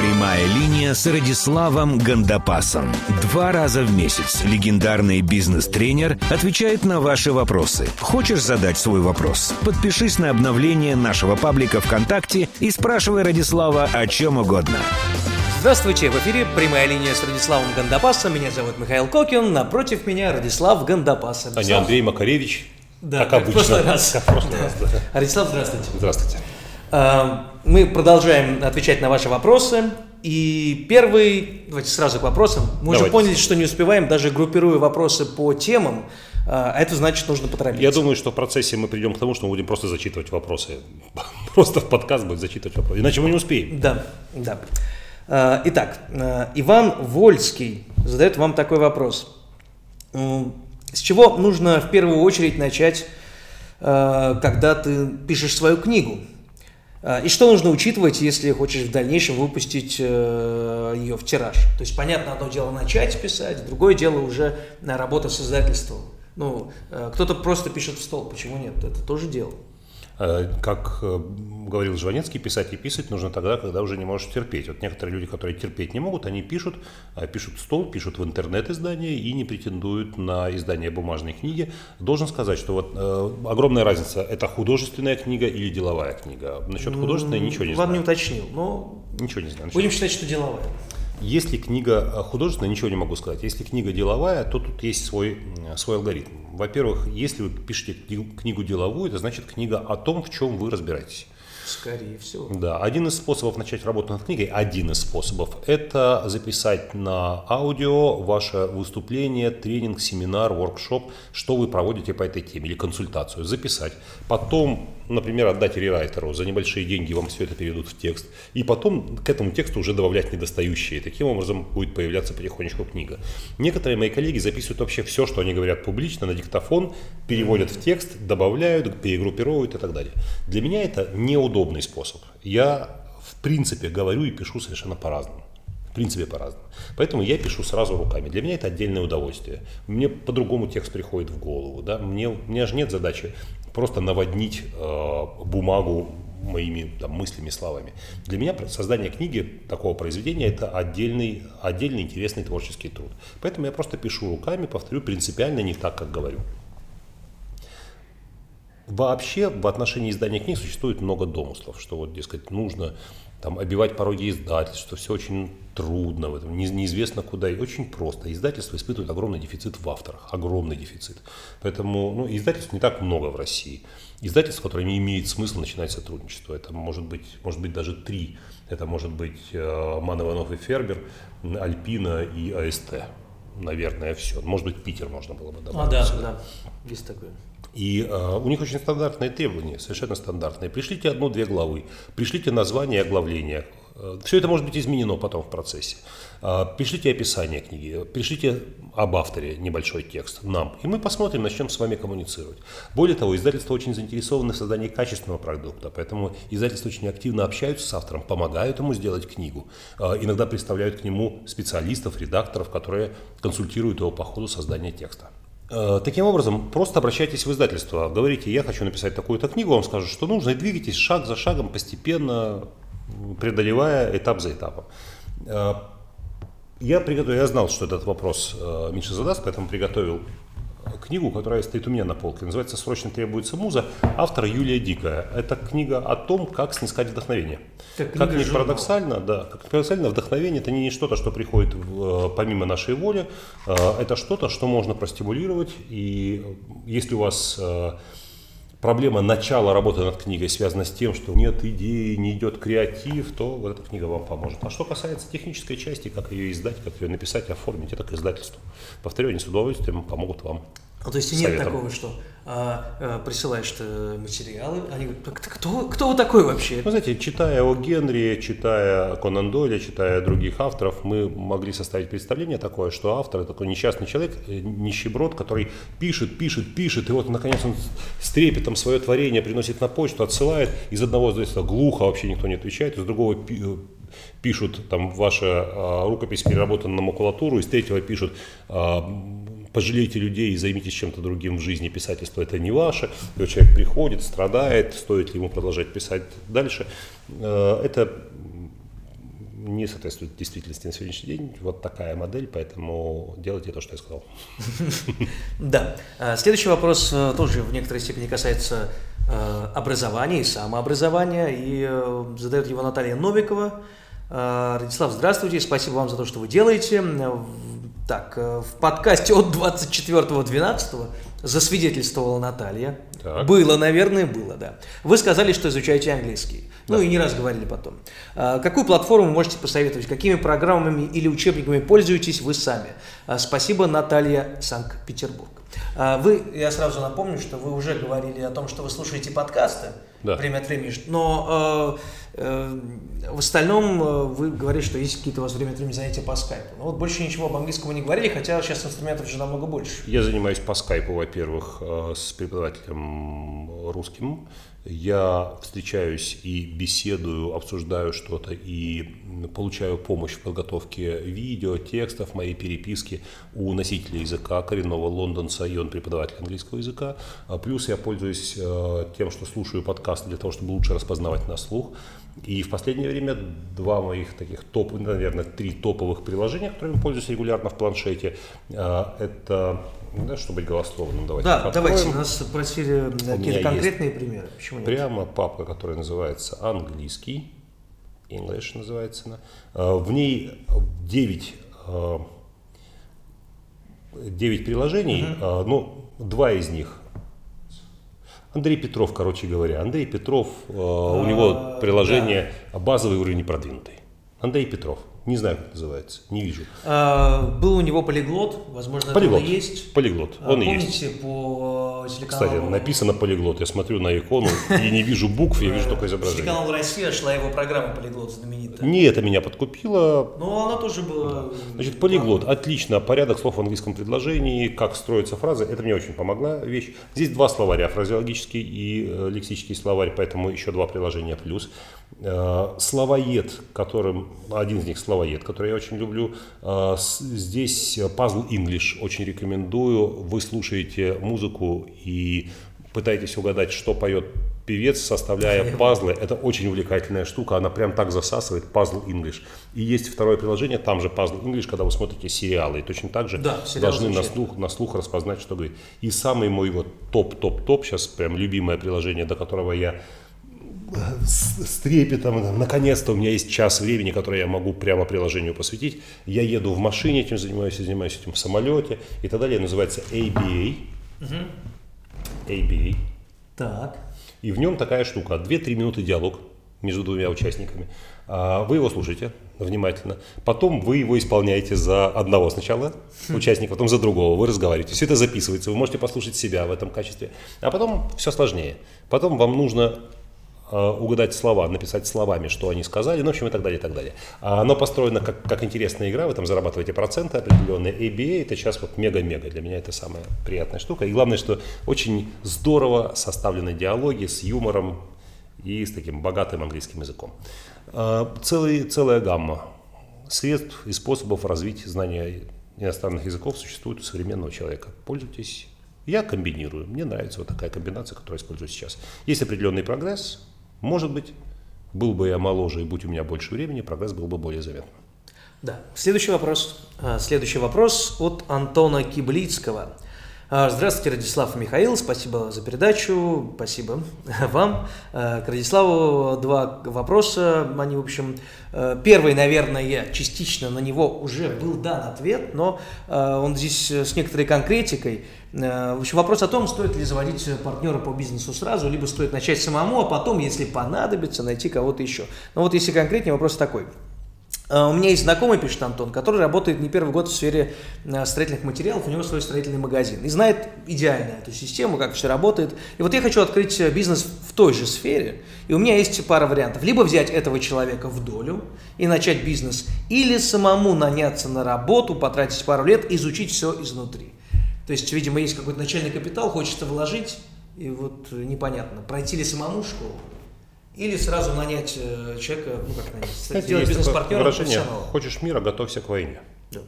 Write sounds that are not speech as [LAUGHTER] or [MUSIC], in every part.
Прямая линия с Радиславом Гандапасом. Два раза в месяц легендарный бизнес-тренер отвечает на ваши вопросы. Хочешь задать свой вопрос? Подпишись на обновление нашего паблика ВКонтакте и спрашивай Радислава о чем угодно. Здравствуйте, в эфире прямая линия с Радиславом Гандапасом. Меня зовут Михаил Кокин, напротив меня Радислав Гандапас. А не Андрей Макаревич. Да, как, как обычно. в прошлый раз. Как в прошлый да. раз, да. Радислав, здравствуйте. Здравствуйте. А, мы продолжаем отвечать на ваши вопросы. И первый, давайте сразу к вопросам. Мы давайте. уже поняли, что не успеваем, даже группируя вопросы по темам. А это значит, нужно поторопиться. Я думаю, что в процессе мы придем к тому, что мы будем просто зачитывать вопросы. [LAUGHS] Просто в подкаст будет зачитывать вопросы. Иначе мы не успеем. Да, да. А, итак, Иван Вольский задает вам такой вопрос. С чего нужно в первую очередь начать, когда ты пишешь свою книгу? А, и что нужно учитывать, если хочешь в дальнейшем выпустить э, ее в тираж? То есть, понятно, одно дело начать писать, другое дело уже на работа с издательством. Ну, э, кто-то просто пишет в стол, почему нет? Это тоже дело. Э, как э, говорил Жванецкий, писать и писать нужно тогда, когда уже не можешь терпеть. Вот некоторые люди, которые терпеть не могут, они пишут, э, пишут в стол, пишут в интернет-издание и не претендуют на издание бумажной книги. Должен сказать, что вот огромная разница, это художественная книга или деловая книга. Насчет художественной ничего не Вам знаю. не уточнил, но... Ничего не знаю. Будем считать, что деловая. Если книга художественная, ничего не могу сказать. Если книга деловая, то тут есть свой, свой алгоритм. Во-первых, если вы пишете книгу деловую, это значит книга о том, в чем вы разбираетесь. Скорее всего. Да, один из способов начать работу над книгой, один из способов, это записать на аудио ваше выступление, тренинг, семинар, воркшоп, что вы проводите по этой теме, или консультацию, записать. Потом например, отдать рерайтеру, за небольшие деньги вам все это переведут в текст, и потом к этому тексту уже добавлять недостающие. Таким образом будет появляться потихонечку книга. Некоторые мои коллеги записывают вообще все, что они говорят публично на диктофон, переводят в текст, добавляют, перегруппируют и так далее. Для меня это неудобный способ. Я в принципе говорю и пишу совершенно по-разному. В принципе, по-разному. Поэтому я пишу сразу руками. Для меня это отдельное удовольствие. Мне по-другому текст приходит в голову. Да? Мне, у меня же нет задачи просто наводнить э, бумагу моими там, мыслями, словами. Для меня создание книги, такого произведения, это отдельный, отдельный интересный творческий труд. Поэтому я просто пишу руками, повторю, принципиально не так, как говорю. Вообще в отношении издания книг существует много домыслов, что вот, дескать, нужно там, обивать пороги издательств, что все очень трудно, в этом, не, неизвестно куда, и очень просто. Издательство испытывает огромный дефицит в авторах, огромный дефицит. Поэтому ну, издательств не так много в России. Издательств, с которыми имеет смысл начинать сотрудничество, это может быть, может быть даже три. Это может быть э, Ман Иванов и Фербер, Альпина и АСТ. Наверное, все. Может быть, Питер можно было бы добавить. А, да, да, есть такое. И э, у них очень стандартные требования, совершенно стандартные. Пришлите одну-две главы, пришлите название и оглавление. Э, Все это может быть изменено потом в процессе. Э, пришлите описание книги, пришлите об авторе небольшой текст нам, и мы посмотрим, начнем с вами коммуницировать. Более того, издательство очень заинтересовано в создании качественного продукта, поэтому издательства очень активно общаются с автором, помогают ему сделать книгу. Э, иногда представляют к нему специалистов, редакторов, которые консультируют его по ходу создания текста. Э, таким образом, просто обращайтесь в издательство, говорите, я хочу написать такую-то книгу, вам скажут, что нужно, и двигайтесь шаг за шагом, постепенно преодолевая этап за этапом. Э, я приготовил, я знал, что этот вопрос э, Миша задаст, поэтому приготовил книгу, которая стоит у меня на полке. Называется «Срочно требуется муза». Автор Юлия Дикая. Это книга о том, как снискать вдохновение. Как, как ни парадоксально, да, как парадоксально, вдохновение это не что-то, что приходит в, э, помимо нашей воли. Э, это что-то, что можно простимулировать. И если у вас э, проблема начала работы над книгой связана с тем, что нет идеи, не идет креатив, то вот эта книга вам поможет. А что касается технической части, как ее издать, как ее написать, оформить, это к издательству. Повторю, они с удовольствием помогут вам. Ну, то есть нет такого, что а, а, присылаешь материалы, они говорят, кто, кто вы такой вообще? Ну, знаете, читая о Генри, читая Конан Дойля, читая других авторов, мы могли составить представление такое, что автор – такой несчастный человек, э, нищеброд, который пишет, пишет, пишет, и вот, наконец, он с трепетом свое творение приносит на почту, отсылает, из одного издательства глухо вообще никто не отвечает, из другого э, пишут, там, ваша а, рукопись переработана на макулатуру, из третьего пишут, а, пожалейте людей и займитесь чем-то другим в жизни, писательство это не ваше, и человек приходит, страдает, стоит ли ему продолжать писать дальше. Э, это не соответствует действительности на сегодняшний день. Вот такая модель, поэтому делайте то, что я сказал. [LAUGHS] Да. А, следующий вопрос э, тоже в некоторой степени касается э, образования и самообразования, и задает его Наталья Новикова. Радислав, здравствуйте, спасибо вам за то, что вы делаете. Так, в подкасте от 24.12 засвидетельствовала Наталья. Так. Было, наверное, было, да. Вы сказали, что изучаете английский. Ну да. и не раз говорили потом. А, какую платформу можете посоветовать? Какими программами или учебниками пользуетесь вы сами? А, спасибо, Наталья, Санкт-Петербург. А, вы, я сразу напомню, что вы уже говорили о том, что вы слушаете подкасты да. время от времени, но э, э, в остальном э, вы говорите, что есть какие-то у вас время от времени занятия по скайпу. Ну вот больше ничего об английском не говорили, хотя сейчас инструментов же намного больше. Я занимаюсь по скайпу, во-первых, э, с преподавателем русским, я встречаюсь и беседую, обсуждаю что-то и получаю помощь в подготовке видео, текстов, моей переписки у носителя языка, коренного лондонца, и он преподаватель английского языка. А плюс я пользуюсь э, тем, что слушаю подкасты для того, чтобы лучше распознавать на слух. И в последнее время два моих таких топ, наверное, три топовых приложения, которыми пользуюсь регулярно в планшете, э, это да, чтобы быть голословным, давайте Да, давайте, нас просили какие-то конкретные примеры. Почему нет? Прямо папка, которая называется английский, English называется она. А, в ней 9, 9 а, приложений, угу. ну, два из них Андрей Петров, короче говоря. Андрей Петров, у него приложение базовый уровень продвинутый. Андрей Петров. Не знаю, как называется, не вижу. А, был у него полиглот, возможно, полиглот. это есть. Полиглот, а, он Помните, есть. по телеканалу... Кстати, написано полиглот, я смотрю на икону и не вижу букв, я вижу только [LAUGHS] изображение. Телеканал «Россия» шла его программа «Полиглот» знаменитая. Не это меня подкупило. Ну, она тоже была... Значит, полиглот, отлично, порядок слов в английском предложении, как строятся фразы, это мне очень помогла вещь. Здесь два словаря, фразеологический и э, лексический словарь, поэтому еще два приложения плюс. Э, словоед, которым, один из них словоед, который я очень люблю. Э, здесь Puzzle English очень рекомендую. Вы слушаете музыку и пытаетесь угадать, что поет певец, составляя [LAUGHS] пазлы. Это очень увлекательная штука, она прям так засасывает Puzzle English. И есть второе приложение, там же Puzzle English, когда вы смотрите сериалы, и точно так же да, должны на слух, на слух распознать, что говорит. И самый мой вот топ-топ-топ, сейчас прям любимое приложение, до которого я с, трепетом, наконец-то у меня есть час времени, который я могу прямо приложению посвятить. Я еду в машине, этим занимаюсь, я занимаюсь этим в самолете и так далее. Называется ABA. Угу. ABA. Так. И в нем такая штука. 2-3 минуты диалог между двумя участниками. А, вы его слушаете внимательно. Потом вы его исполняете за одного сначала хм. участника, потом за другого. Вы разговариваете. Все это записывается. Вы можете послушать себя в этом качестве. А потом все сложнее. Потом вам нужно угадать слова, написать словами, что они сказали, ну, в общем, и так далее, и так далее. А оно построено как, как интересная игра, вы там зарабатываете проценты определенные. ABA это сейчас вот мега-мега, для меня это самая приятная штука. И главное, что очень здорово составлены диалоги с юмором и с таким богатым английским языком. А, целый, целая гамма средств и способов развить знания иностранных языков существует у современного человека. Пользуйтесь. Я комбинирую. Мне нравится вот такая комбинация, которую я использую сейчас. Есть определенный прогресс, может быть, был бы я моложе и будь у меня больше времени, прогресс был бы более заметным. Да. Следующий вопрос. А, следующий вопрос от Антона Киблицкого. А, здравствуйте, Радислав и Михаил. Спасибо за передачу. Спасибо [LAUGHS] вам. А, к Радиславу два вопроса. Они, в общем, первый, наверное, частично на него уже был дан ответ, но он здесь с некоторой конкретикой. Э, в общем, вопрос о том, стоит ли заводить партнера по бизнесу сразу, либо стоит начать самому, а потом, если понадобится, найти кого-то еще. Но вот если конкретнее, вопрос такой. Э, у меня есть знакомый, пишет Антон, который работает не первый год в сфере э, строительных материалов, у него свой строительный магазин. И знает идеально эту систему, как все работает. И вот я хочу открыть бизнес в той же сфере, и у меня есть пара вариантов. Либо взять этого человека в долю и начать бизнес, или самому наняться на работу, потратить пару лет, изучить все изнутри. То есть, видимо, есть какой-то начальный капитал, хочется вложить, и вот непонятно, пройти ли самому школу, или сразу нанять э, человека, ну как нанять, сделать бизнес-партнера выражение «хочешь мира, готовься к войне». Да.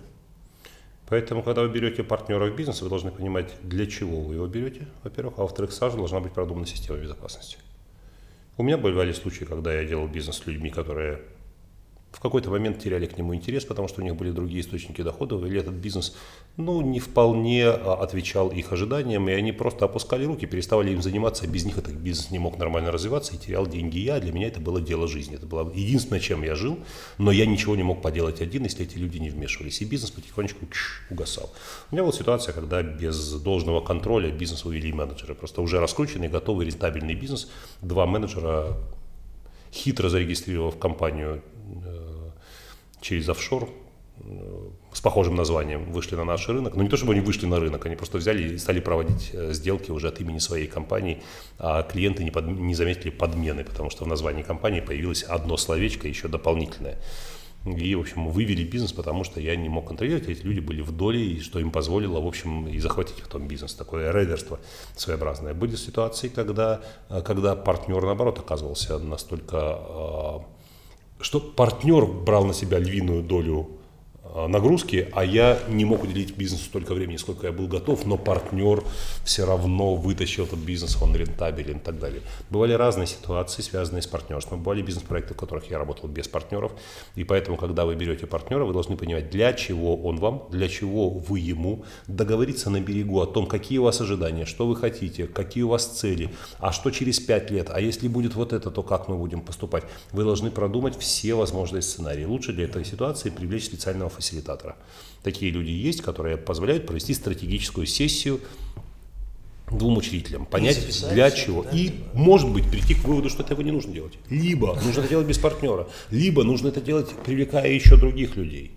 Поэтому, когда вы берете партнера в бизнес, вы должны понимать, для чего вы его берете, во-первых, а во-вторых, сразу должна быть продумана система безопасности. У меня бывали случаи, когда я делал бизнес с людьми, которые в какой-то момент теряли к нему интерес, потому что у них были другие источники доходов, или этот бизнес ну, не вполне а, отвечал их ожиданиям, и они просто опускали руки, переставали им заниматься, а без них этот бизнес не мог нормально развиваться и терял деньги я. Для меня это было дело жизни. Это было единственное, чем я жил, но я ничего не мог поделать один, если эти люди не вмешивались. И бизнес потихонечку чш, угасал. У меня была ситуация, когда без должного контроля бизнес увели менеджеры. Просто уже раскрученный, готовый, рентабельный бизнес. Два менеджера, хитро зарегистрировав компанию через офшор, э, с похожим названием вышли на наш рынок. Но не то, чтобы они вышли на рынок, они просто взяли и стали проводить э, сделки уже от имени своей компании, а клиенты не, под, не заметили подмены, потому что в названии компании появилось одно словечко еще дополнительное. И, в общем, вывели бизнес, потому что я не мог контролировать, эти люди были в доле, и что им позволило, в общем, и захватить потом бизнес. Такое рейдерство своеобразное. Были ситуации, когда, э, когда партнер, наоборот, оказывался настолько... Что партнер брал на себя львиную долю нагрузки, а я не мог уделить бизнесу столько времени, сколько я был готов, но партнер все равно вытащил этот бизнес, он рентабелен и так далее. Бывали разные ситуации, связанные с партнерством. Бывали бизнес-проекты, в которых я работал без партнеров, и поэтому, когда вы берете партнера, вы должны понимать, для чего он вам, для чего вы ему, договориться на берегу о том, какие у вас ожидания, что вы хотите, какие у вас цели, а что через пять лет, а если будет вот это, то как мы будем поступать. Вы должны продумать все возможные сценарии. Лучше для этой ситуации привлечь специального фасилитатора. Такие люди есть, которые позволяют провести стратегическую сессию двум учредителям, понять для чего. Да, и, может быть, прийти к выводу, что этого не нужно делать. Либо нужно это делать без партнера, либо нужно это делать, привлекая еще других людей.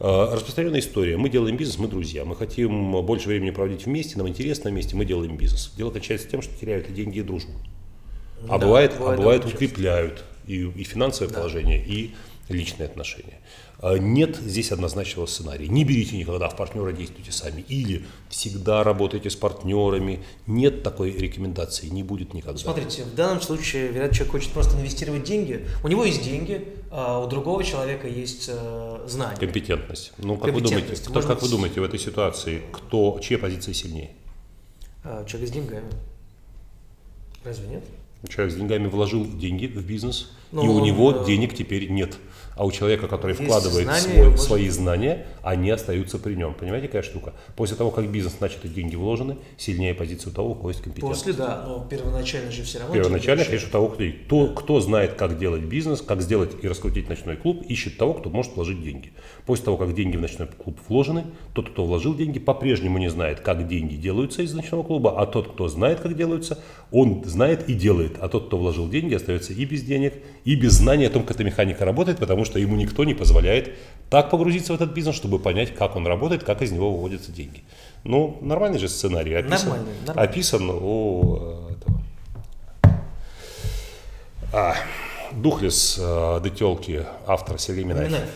А, распространенная история. Мы делаем бизнес, мы друзья. Мы хотим больше времени проводить вместе, нам интересно вместе, мы делаем бизнес. Дело кончается тем, что теряют и деньги, и дружбу. А да, бывает, бывает, а бывает укрепляют и, и финансовое да. положение, и личные отношения. А, нет здесь однозначного сценария. Не берите никогда в партнера, действуйте сами. Или всегда работайте с партнерами. Нет такой рекомендации, не будет никогда. Смотрите, в данном случае, вероятно, человек хочет просто инвестировать деньги. У него есть деньги, а у другого человека есть э, знания. Компетентность. Ну, как, Компетентность. Вы, думаете, кто, как вы думаете в этой ситуации, кто, чья позиция сильнее? А, человек с деньгами. Разве нет? Человек с деньгами вложил деньги в бизнес, Но и у него э... денег теперь нет а у человека, который Есть вкладывает знания, свой, свои знания, они остаются при нем. Понимаете, какая штука? После того, как бизнес начат и деньги вложены, сильнее позиция у того, у кого есть компетенция. После, да, но первоначально же все равно. Первоначально, конечно, у того, кто, кто, кто знает, как делать бизнес, как сделать и раскрутить ночной клуб, ищет того, кто может вложить деньги. После того, как деньги в ночной клуб вложены, тот, кто вложил деньги, по-прежнему не знает, как деньги делаются из ночного клуба, а тот, кто знает, как делаются, он знает и делает. А тот, кто вложил деньги, остается и без денег, и без знания о том, как эта механика работает, потому что ему никто не позволяет так погрузиться в этот бизнес, чтобы понять, как он работает, как из него выводятся деньги. Ну, нормальный же сценарий описан, нормальный, нормальный. описан у этого. А, Духлес э, Детелки, автор Сергей Минаев. Минаев.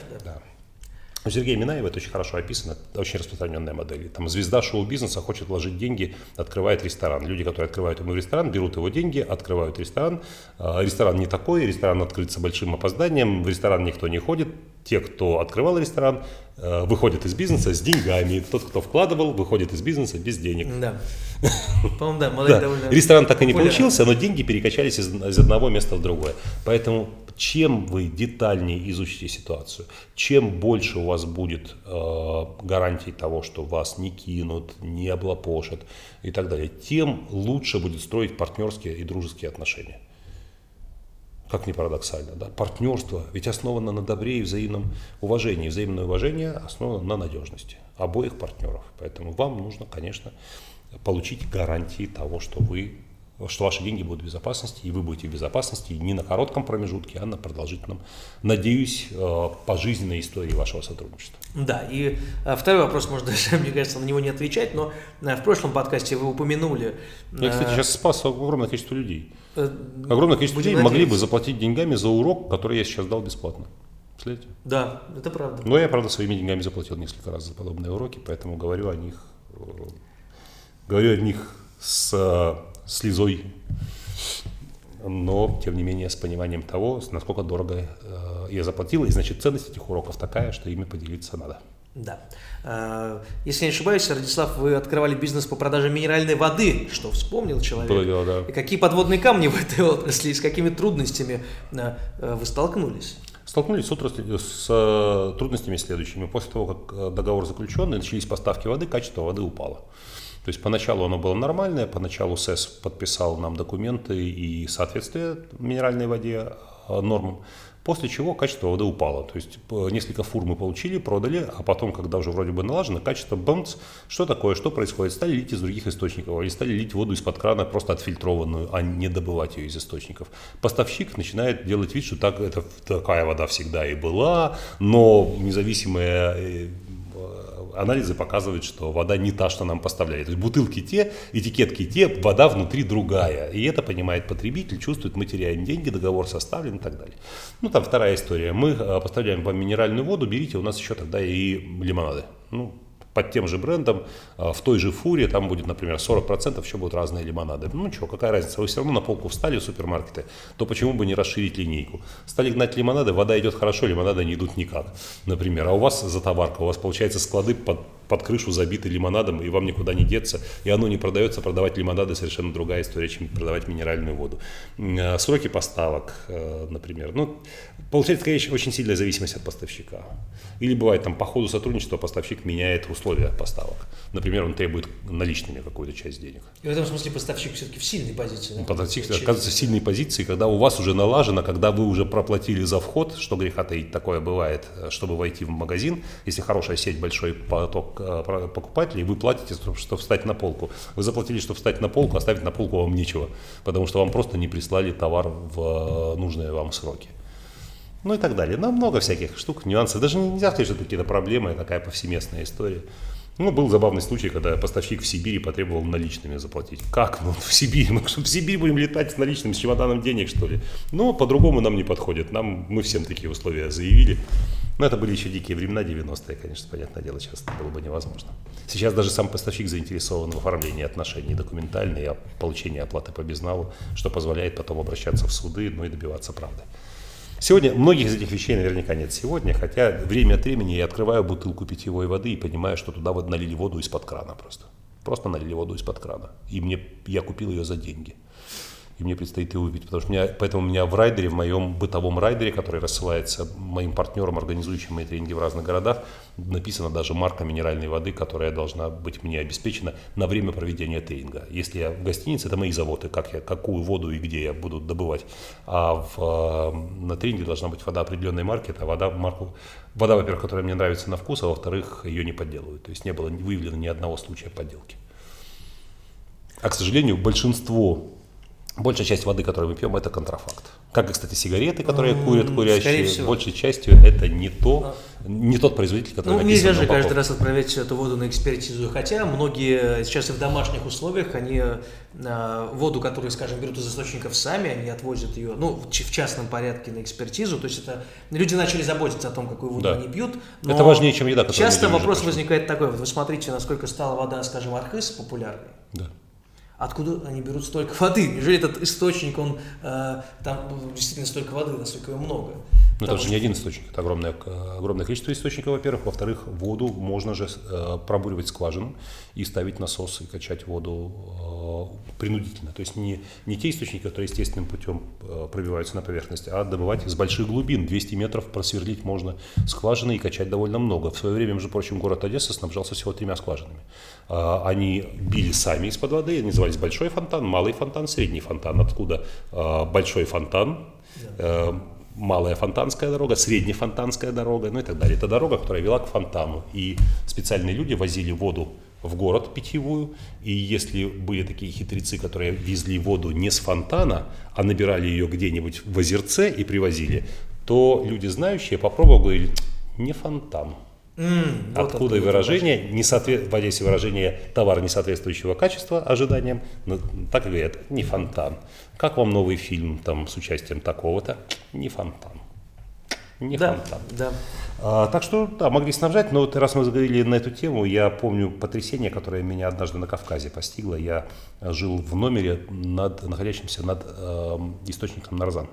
У Сергея Минаева это очень хорошо описано, это очень распространенная модель. Там звезда шоу-бизнеса хочет вложить деньги, открывает ресторан. Люди, которые открывают ему ресторан, берут его деньги, открывают ресторан. А, ресторан не такой, ресторан открыт с большим опозданием, в ресторан никто не ходит. Те, кто открывал ресторан, э, выходят из бизнеса с деньгами. Тот, кто вкладывал, выходит из бизнеса без денег. Да. [LAUGHS] По-моему, да, модель довольно Ресторан так и не получился, но деньги перекачались из одного места в другое. Поэтому чем вы детальнее изучите ситуацию, чем больше у вас будет э, гарантий того, что вас не кинут, не облапошат и так далее, тем лучше будет строить партнерские и дружеские отношения. Как ни парадоксально, да? партнерство ведь основано на добре и взаимном уважении. Взаимное уважение основано на надежности обоих партнеров. Поэтому вам нужно, конечно, получить гарантии того, что вы что ваши деньги будут в безопасности, и вы будете в безопасности не на коротком промежутке, а на продолжительном, надеюсь, э, пожизненной истории вашего сотрудничества. Да, и э, второй вопрос, может [LAUGHS] даже, мне кажется, на него не отвечать, но э, в прошлом подкасте вы упомянули... Я, кстати, сейчас спас огромное количество людей. Огромное количество людей надеяться. могли бы заплатить деньгами за урок, который я сейчас дал бесплатно. Представляете? Да, это правда. Но я, правда, своими деньгами заплатил несколько раз за подобные уроки, поэтому говорю о них, говорю о них с слезой, но, тем не менее, с пониманием того, насколько дорого э, я заплатил, и, значит, ценность этих уроков такая, что ими поделиться надо. Да. Э, если не ошибаюсь, Радислав, вы открывали бизнес по продаже минеральной воды, что вспомнил человек. Было дело, да. И какие подводные камни [LAUGHS] в этой отрасли, с какими трудностями э, вы столкнулись? Столкнулись с, отраслью, с э, трудностями следующими. После того, как э, договор заключен, начались поставки воды, качество воды упало. То есть поначалу оно было нормальное, поначалу СЭС подписал нам документы и соответствие минеральной воде э, нормам. После чего качество воды упало. То есть несколько фур мы получили, продали, а потом, когда уже вроде бы налажено, качество бамц, что такое, что происходит? Стали лить из других источников, или стали лить воду из-под крана, просто отфильтрованную, а не добывать ее из источников. Поставщик начинает делать вид, что так, это такая вода всегда и была, но независимая э, анализы показывают, что вода не та, что нам поставляли. То есть бутылки те, этикетки те, вода внутри другая. И это понимает потребитель, чувствует, мы теряем деньги, договор составлен и так далее. Ну, там вторая история. Мы э, поставляем вам минеральную воду, берите, у нас еще тогда и лимонады. Ну, под тем же брендом, а, в той же фуре, там будет, например, 40% еще будут разные лимонады. Ну что, какая разница, вы все равно на полку встали в супермаркеты, то почему бы не расширить линейку? Стали гнать лимонады, вода идет хорошо, лимонады не идут никак, например. А у вас затоварка, у вас получается склады под под крышу забиты лимонадом, и вам никуда не деться, и оно не продается, продавать лимонады совершенно другая история, чем продавать минеральную воду. А, сроки поставок, э, например. Ну, получается, конечно, очень сильная зависимость от поставщика. Или бывает, там, по ходу сотрудничества поставщик меняет условия поставок. Например, он требует наличными какую-то часть денег. И в этом смысле поставщик все-таки в сильной позиции. Да? Поставщик оказывается в сильной позиции, когда у вас уже налажено, когда вы уже проплатили за вход, что греха таить, такое бывает, чтобы войти в магазин. Если хорошая сеть, большой поток э, покупателей, вы платите, чтобы встать на полку. Вы заплатили, чтобы встать на полку, оставить на полку вам нечего, потому что вам просто не прислали товар в э, нужные вам сроки ну и так далее. Ну, много всяких штук, нюансов. Даже нельзя сказать, что это какие-то проблемы, такая повсеместная история. Ну, был забавный случай, когда поставщик в Сибири потребовал наличными заплатить. Как? Ну, в Сибири. Мы что, в Сибирь будем летать с наличными, с чемоданом денег, что ли? Ну, по-другому нам не подходит. Нам, мы всем такие условия заявили. Но это были еще дикие времена, 90-е, конечно, понятное дело, сейчас это было бы невозможно. Сейчас даже сам поставщик заинтересован в оформлении отношений документальной, и получении оплаты по безналу, что позволяет потом обращаться в суды, ну и добиваться правды. Сегодня многих из этих вещей наверняка нет сегодня, хотя время от времени я открываю бутылку питьевой воды и понимаю, что туда вот налили воду из-под крана просто. Просто налили воду из-под крана. И мне, я купил ее за деньги и мне предстоит его увидеть. Потому что меня, поэтому у меня в райдере, в моем бытовом райдере, который рассылается моим партнерам, организующим мои тренинги в разных городах, написана даже марка минеральной воды, которая должна быть мне обеспечена на время проведения тренинга. Если я в гостинице, это мои заводы, как я, какую воду и где я буду добывать. А в, э, на тренинге должна быть вода определенной марки, это вода, марку, вода, во-первых, которая мне нравится на вкус, а во-вторых, ее не подделывают. То есть не было выявлено ни одного случая подделки. А, к сожалению, большинство Большая часть воды, которую мы пьем, это контрафакт. Как и, кстати, сигареты, которые курят курящие, большей частью это не то, не тот производитель, который Ну, нельзя же каждый раз отправлять эту воду на экспертизу. Хотя многие сейчас и в домашних условиях, они а, воду, которую, скажем, берут из источников сами, они отвозят ее, ну, в частном порядке на экспертизу. То есть это люди начали заботиться о том, какую воду да. они пьют. это важнее, чем еда, Часто вопрос возникает такой. Вот вы смотрите, насколько стала вода, скажем, Архыз популярной. Да откуда они берут столько воды? Неужели этот источник, он э, там действительно столько воды, насколько его много? Ну, это же не один источник, это огромное, огромное количество источников, во-первых. Во-вторых, воду можно же э, пробуривать скважину и ставить насос и качать воду э, принудительно. То есть не, не те источники, которые естественным путем э, пробиваются на поверхность, а добывать с больших глубин. 200 метров просверлить можно скважины и качать довольно много. В свое время, между прочим, город Одесса снабжался всего тремя скважинами. Э, они били сами из-под воды, они назывались большой фонтан, малый фонтан, средний фонтан. Откуда э, большой фонтан? Э, малая фонтанская дорога, среднефонтанская дорога, ну и так далее. Это дорога, которая вела к фонтану. И специальные люди возили воду в город питьевую, и если были такие хитрецы, которые везли воду не с фонтана, а набирали ее где-нибудь в озерце и привозили, то люди знающие попробовали, говорили, не фонтан, Mm, вот откуда и выражение, не соответ... в Одессе выражение товар несоответствующего качества ожиданиям, так и говорят, не фонтан. Как вам новый фильм там с участием такого-то? Не фонтан. Не да, фонтан. Да. А, так что, да, могли снабжать, но вот раз мы заговорили на эту тему, я помню потрясение, которое меня однажды на Кавказе постигло. Я жил в номере, над, находящемся над э, источником Нарзан.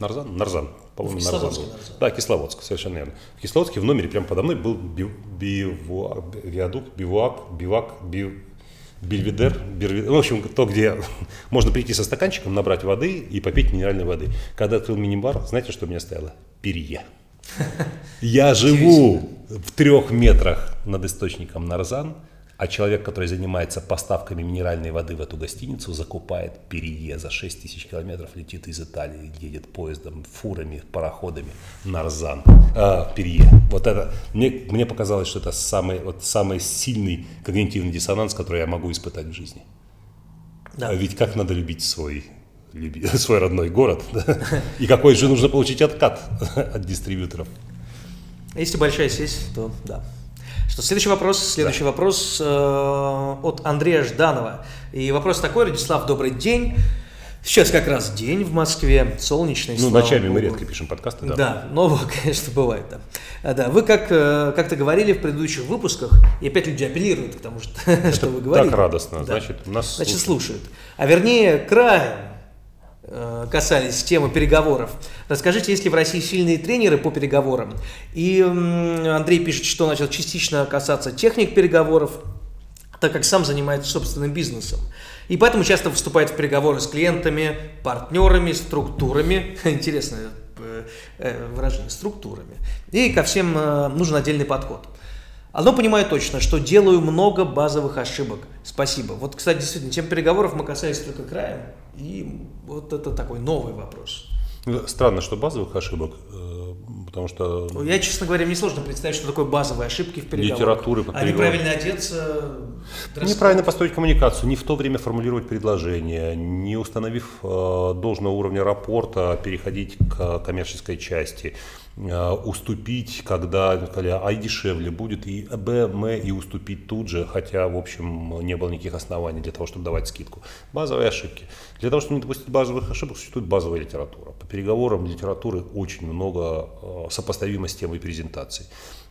Нарзан? Нарзан. По-моему, Нарзан Нарзан. Да, Кисловодск, совершенно верно. В Кисловодске в номере прямо подо мной был бивуак, виадук, бивуак, бивак, бив... Бельведер, Бельведер, в общем, то, где [LAUGHS] можно прийти со стаканчиком, набрать воды и попить минеральной воды. Когда открыл мини-бар, знаете, что у меня стояло? Перье. [LAUGHS] Я живу в трех метрах над источником Нарзан, а человек, который занимается поставками минеральной воды в эту гостиницу, закупает перье за 6 тысяч километров, летит из Италии, едет поездом, фурами, пароходами, Нарзан, э, перье. Вот это, мне, мне показалось, что это самый, вот, самый сильный когнитивный диссонанс, который я могу испытать в жизни. Да. А ведь как надо любить свой [LAUGHS] свой родной город, и какой же нужно получить откат [LAUGHS] от дистрибьюторов. Если большая сеть, то да. Что, следующий вопрос, следующий да. вопрос э, от Андрея Жданова. И вопрос такой, Радислав, добрый день. Сейчас как раз день в Москве, солнечный. Ну, ночами Богу. мы редко пишем подкасты, да. Да, но, [LAUGHS] конечно, бывает, да. А, да, вы как, э, как-то говорили в предыдущих выпусках, и опять люди апеллируют к тому, что, [LAUGHS] что вы говорите. так радостно, да. значит, нас Значит, слушают. А вернее, краем касались темы переговоров. Расскажите, есть ли в России сильные тренеры по переговорам? И Андрей пишет, что начал частично касаться техник переговоров, так как сам занимается собственным бизнесом. И поэтому часто вступает в переговоры с клиентами, партнерами, структурами. [LAUGHS] Интересное э, э, выражение, структурами. И ко всем нужен отдельный подход. Одно понимаю точно, что делаю много базовых ошибок. Спасибо. Вот, кстати, действительно, тем переговоров мы касались только краем. И вот это такой новый вопрос. Странно, что базовых ошибок, э, потому что... Ну, я, честно говоря, мне сложно представить, что такое базовые ошибки в переговорах. Литературы по А неправильно одеться... Неправильно построить коммуникацию, не в то время формулировать предложение, не установив э, должного уровня рапорта, переходить к коммерческой части. Э, уступить, когда сказали, а дешевле будет, и Б, М, и уступить тут же, хотя, в общем, не было никаких оснований для того, чтобы давать скидку. Базовые ошибки. Для того, чтобы не допустить базовых ошибок, существует базовая литература. По переговорам литературы очень много э, сопоставимо с темой презентаций.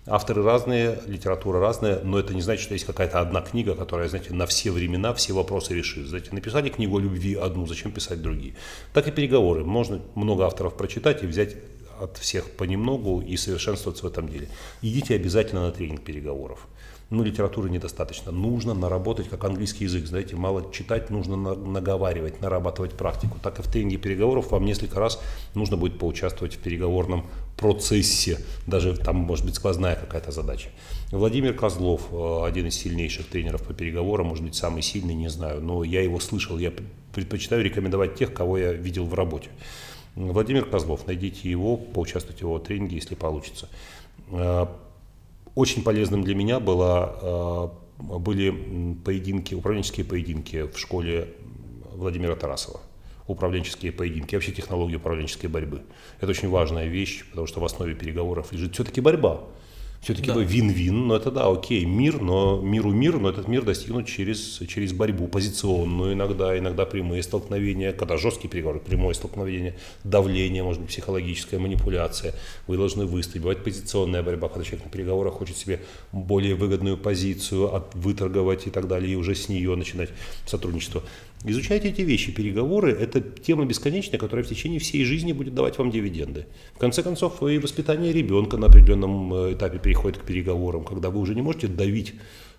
Авторы разные, литература разная, но это не значит, что есть какая-то одна книга, которая, знаете, на все времена все вопросы решит. Знаете, написали книгу о любви одну, зачем писать другие? Так и переговоры. Можно много авторов прочитать и взять от всех понемногу и совершенствоваться в этом деле. Идите обязательно на тренинг переговоров. Ну, литературы недостаточно. Нужно наработать, как английский язык, знаете, мало читать, нужно наговаривать, нарабатывать практику. Так и в тренинге переговоров вам несколько раз нужно будет поучаствовать в переговорном процессе. Даже там может быть сквозная какая-то задача. Владимир Козлов, э, один из сильнейших тренеров по переговорам, может быть, самый сильный, не знаю, но я его слышал, я предпочитаю рекомендовать тех, кого я видел в работе. Владимир Козлов, найдите его, поучаствуйте в его тренинге, если получится. Э, очень полезным для меня было, э, были поединки, управленческие поединки в школе Владимира Тарасова. Управленческие поединки, вообще технологии управленческой борьбы. Это очень важная вещь, потому что в основе переговоров лежит все-таки борьба все-таки да. вин-вин, но это да, окей, мир, но миру мир, но этот мир достигнут через, через борьбу позиционную иногда, иногда прямые столкновения, когда жесткие переговоры, прямое столкновение, давление, может быть, психологическая манипуляция, вы должны выстоять. Бывает позиционная борьба, когда человек на переговорах хочет себе более выгодную позицию от, выторговать и так далее, и уже с нее начинать сотрудничество. Изучайте эти вещи. Переговоры – это тема бесконечная, которая в течение всей жизни будет давать вам дивиденды. В конце концов, и воспитание ребенка на определенном э, этапе переходит к переговорам, когда вы уже не можете давить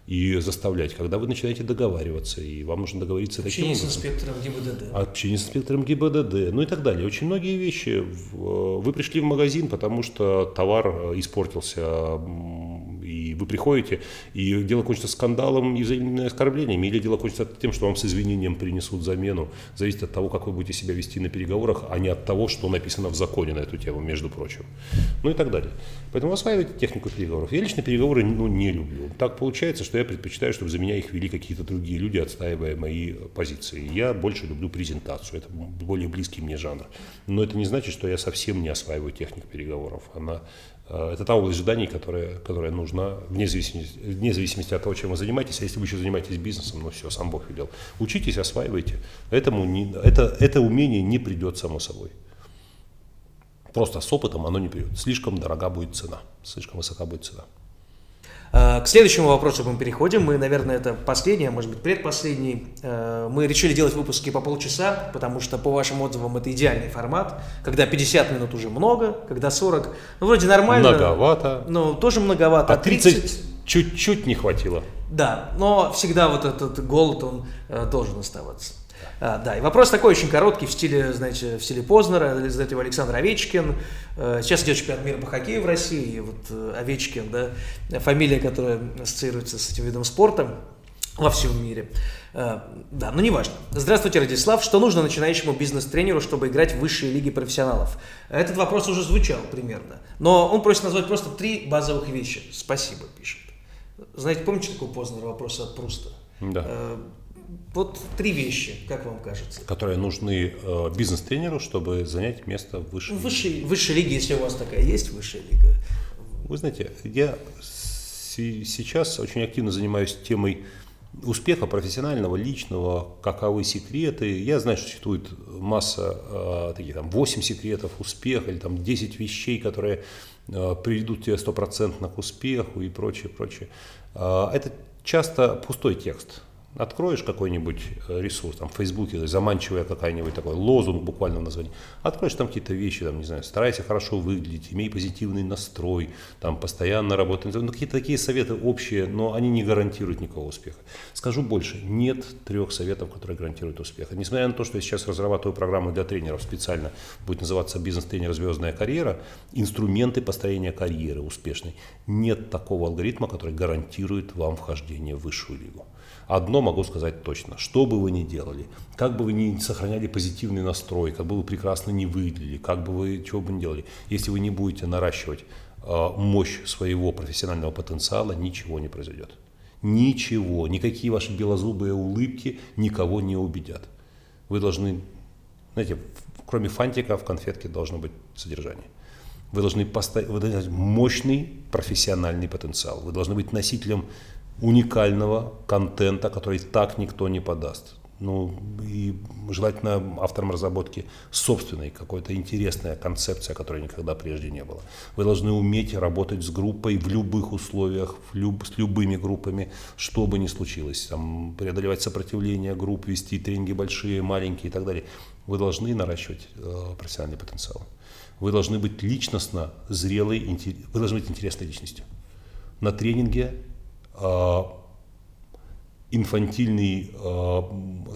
и заставлять, когда вы начинаете договариваться, и вам нужно договориться Общение таким образом. с инспектором ГИБДД. Общение с инспектором ГИБДД, ну и так далее. Очень многие вещи. Вы пришли в магазин, потому что товар э, испортился, и вы приходите, и дело кончится скандалом и взаимными оскорблениями, или дело кончится тем, что вам с извинением принесут замену. Зависит от того, как вы будете себя вести на переговорах, а не от того, что написано в законе на эту тему, между прочим. Ну и так далее. Поэтому осваивайте технику переговоров. Я лично переговоры ну, не люблю. Так получается, что я предпочитаю, чтобы за меня их вели какие-то другие люди, отстаивая мои позиции. Я больше люблю презентацию, это более близкий мне жанр. Но это не значит, что я совсем не осваиваю технику переговоров. Она это та область ожиданий, которая, которая нужна вне зависимости, вне зависимости от того, чем вы занимаетесь. А если вы еще занимаетесь бизнесом, ну все, сам Бог велел. Учитесь, осваивайте. Этому не, это, это умение не придет само собой. Просто с опытом оно не придет. Слишком дорога будет цена, слишком высока будет цена. Э, к следующему вопросу мы переходим. Мы, наверное, это последний, а может быть предпоследний. Э, мы решили делать выпуски по полчаса, потому что по вашим отзывам это идеальный формат. Когда 50 минут уже много, когда 40, ну вроде нормально. Многовато. Ну, тоже многовато. А 30, Чуть-чуть не хватило. Да, но всегда вот этот голод, он э, должен оставаться. А, да, и вопрос такой очень короткий, в стиле, знаете, в стиле Познера, задает его Александр Овечкин. Э, сейчас идет чемпионат мира по хоккею в России, и вот э, Овечкин, да, фамилия, которая ассоциируется с этим видом спорта во всем мире. Э, да, но неважно. Здравствуйте, Радислав. Что нужно начинающему бизнес-тренеру, чтобы играть в высшие лиги профессионалов? Этот вопрос уже звучал примерно. Но он просит назвать просто три базовых вещи. Спасибо, пишет. Знаете, помните такой Познер вопрос от Пруста? Да. Вот три вещи, как вам кажется? Которые нужны э, бизнес-тренеру, чтобы занять место в высшей лиге. Высшей, высшей лиге, если у вас такая есть высшая лига. Вы знаете, я сейчас очень активно занимаюсь темой успеха профессионального, личного, каковы секреты. Я знаю, что существует масса э, таких, там, 8 секретов успеха или там 10 вещей, которые э, приведут тебя стопроцентно к успеху и прочее, прочее. Э, это часто пустой текст откроешь какой-нибудь э, ресурс, там, в Фейсбуке, заманчивая какая-нибудь такой лозунг буквально в названии, откроешь там какие-то вещи, там, не знаю, старайся хорошо выглядеть, имей позитивный настрой, там, постоянно работай, ну, какие-то такие советы общие, но они не гарантируют никакого успеха. Скажу больше, нет трех советов, которые гарантируют успех. Несмотря на то, что я сейчас разрабатываю программу для тренеров специально, будет называться «Бизнес-тренер. Звездная карьера», инструменты построения карьеры успешной, нет такого алгоритма, который гарантирует вам вхождение в высшую лигу. Одно могу сказать точно. Что бы вы ни делали, как бы вы ни сохраняли позитивный настрой, как бы вы прекрасно не выглядели, как бы вы чего бы ни делали, если вы не будете наращивать э, мощь своего профессионального потенциала, ничего не произойдет. Ничего, никакие ваши белозубые улыбки никого не убедят. Вы должны, знаете, кроме фантика в конфетке должно быть содержание. Вы должны поставить вы должны мощный профессиональный потенциал. Вы должны быть носителем уникального контента, который так никто не подаст. Ну, и желательно автором разработки собственной, какой-то интересная концепция, которой никогда прежде не было. Вы должны уметь работать с группой в любых условиях, в люб, с любыми группами, что бы ни случилось. Там, преодолевать сопротивление групп, вести тренинги большие, маленькие и так далее. Вы должны наращивать э, профессиональный потенциал. Вы должны быть личностно зрелой, вы должны быть интересной личностью. На тренинге инфантильный, э,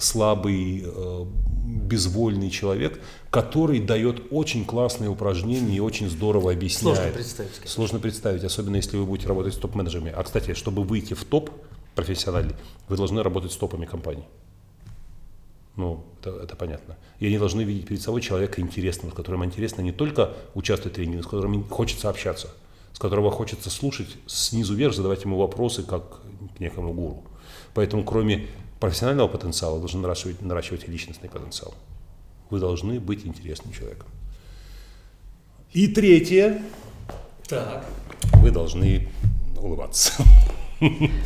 слабый, э, безвольный человек, который дает очень классные упражнения и очень здорово объясняет. Сложно представить. Конечно. Сложно представить, особенно если вы будете работать с топ-менеджерами. А, кстати, чтобы выйти в топ профессиональный, вы должны работать с топами компаний. Ну, это, это понятно. И они должны видеть перед собой человека интересного, с которым интересно не только участвовать в тренинге, с которым хочется общаться – с которого хочется слушать снизу вверх, задавать ему вопросы, как к некому гуру. Поэтому кроме профессионального потенциала, должны наращивать, наращивать и личностный потенциал. Вы должны быть интересным человеком. И третье. Так. Вы должны улыбаться.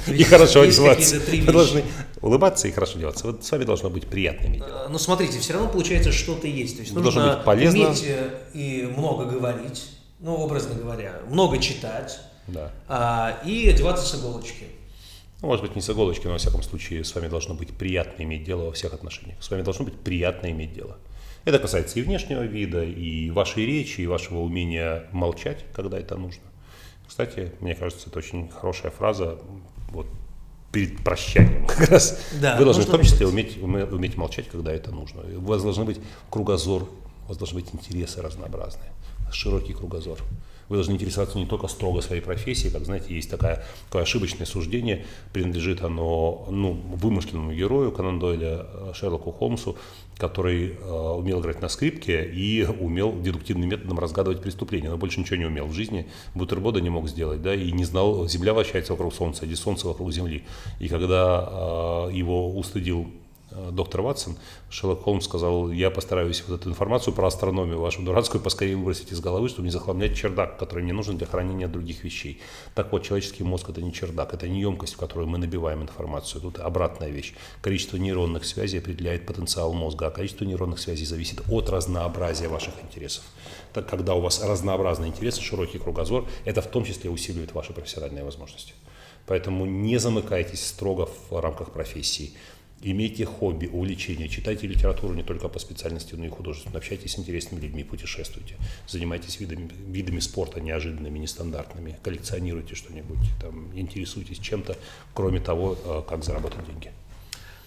И хорошо одеваться. Вы должны улыбаться и хорошо одеваться. Вот с вами должно быть приятно иметь дело. Но смотрите, все равно получается что-то есть. То есть нужно иметь э, и много говорить ну, образно говоря, много читать да. а, и одеваться с иголочки. Ну, может быть, не с иголочки, но, во всяком случае, с вами должно быть приятно иметь дело во всех отношениях. С вами должно быть приятно иметь дело. Это касается и внешнего вида, и вашей речи, и вашего умения молчать, когда это нужно. Кстати, мне кажется, это очень хорошая фраза вот, перед прощанием как раз. Да, Вы должны в том числе уметь, уметь молчать, когда это нужно. У вас должен быть кругозор, у вас должны быть интересы разнообразные широкий кругозор. Вы должны интересоваться не только строго своей профессией, как, знаете, есть такая, такое ошибочное суждение, принадлежит оно ну, вымышленному герою Конан Дойля, э, Шерлоку Холмсу, который э, умел играть на скрипке и умел дедуктивным методом разгадывать преступления, но больше ничего не умел в жизни, бутерброда не мог сделать, да, и не знал, Земля вращается вокруг Солнца, или Солнце вокруг Земли. И когда э, его устыдил доктор Ватсон, Шерлок Холмс сказал, я постараюсь вот эту информацию про астрономию вашу дурацкую поскорее выбросить из головы, чтобы не захламлять чердак, который мне нужен для хранения других вещей. Так вот, человеческий мозг это не чердак, это не емкость, в которую мы набиваем информацию. Тут обратная вещь. Количество нейронных связей определяет потенциал мозга, а количество нейронных связей зависит от разнообразия ваших интересов. Так, когда у вас разнообразные интересы, широкий кругозор, это в том числе усиливает ваши профессиональные возможности. Поэтому не замыкайтесь строго в рамках профессии Имейте хобби, увлечения, читайте литературу не только по специальности, но и художественную, общайтесь с интересными людьми, путешествуйте, занимайтесь видами, видами спорта неожиданными, нестандартными, коллекционируйте что-нибудь, там, интересуйтесь чем-то, кроме того, э, как заработать деньги.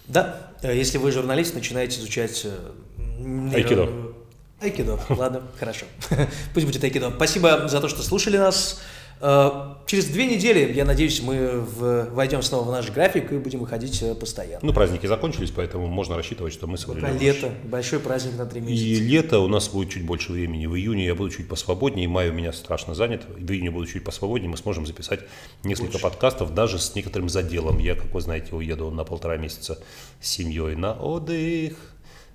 Да, э, если вы журналист, начинаете изучать... Э, айкидо. Айкидо, ладно, хорошо. [LAUGHS] Пусть будет айкидо. Спасибо за то, что слушали нас. Э, через две недели, я надеюсь, мы в, войдем снова в наш график и будем выходить э, постоянно. Ну, праздники закончились, поэтому можно рассчитывать, что мы соблюдем. Пока лето, большой праздник на три месяца. И лето у нас будет чуть больше времени. В июне я буду чуть посвободнее, май у меня страшно занят. В июне буду чуть посвободнее, мы сможем записать несколько Лучше. подкастов, даже с некоторым заделом. Я, как вы знаете, уеду на полтора месяца с семьей на отдых.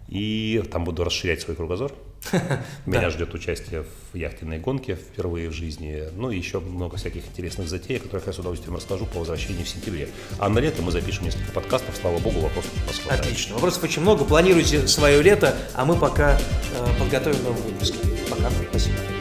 И там буду расширять свой кругозор. [LAUGHS] Меня ждет участие в яхтенной гонке впервые в жизни. Ну и еще много всяких интересных затей, о которых я с удовольствием расскажу по возвращении в сентябре. А на лето мы запишем несколько подкастов. Слава богу, вопросов у хватает. Отлично. Вопросов очень много. Планируйте свое лето, а мы пока э, подготовим новый выпуск. Пока. Спасибо.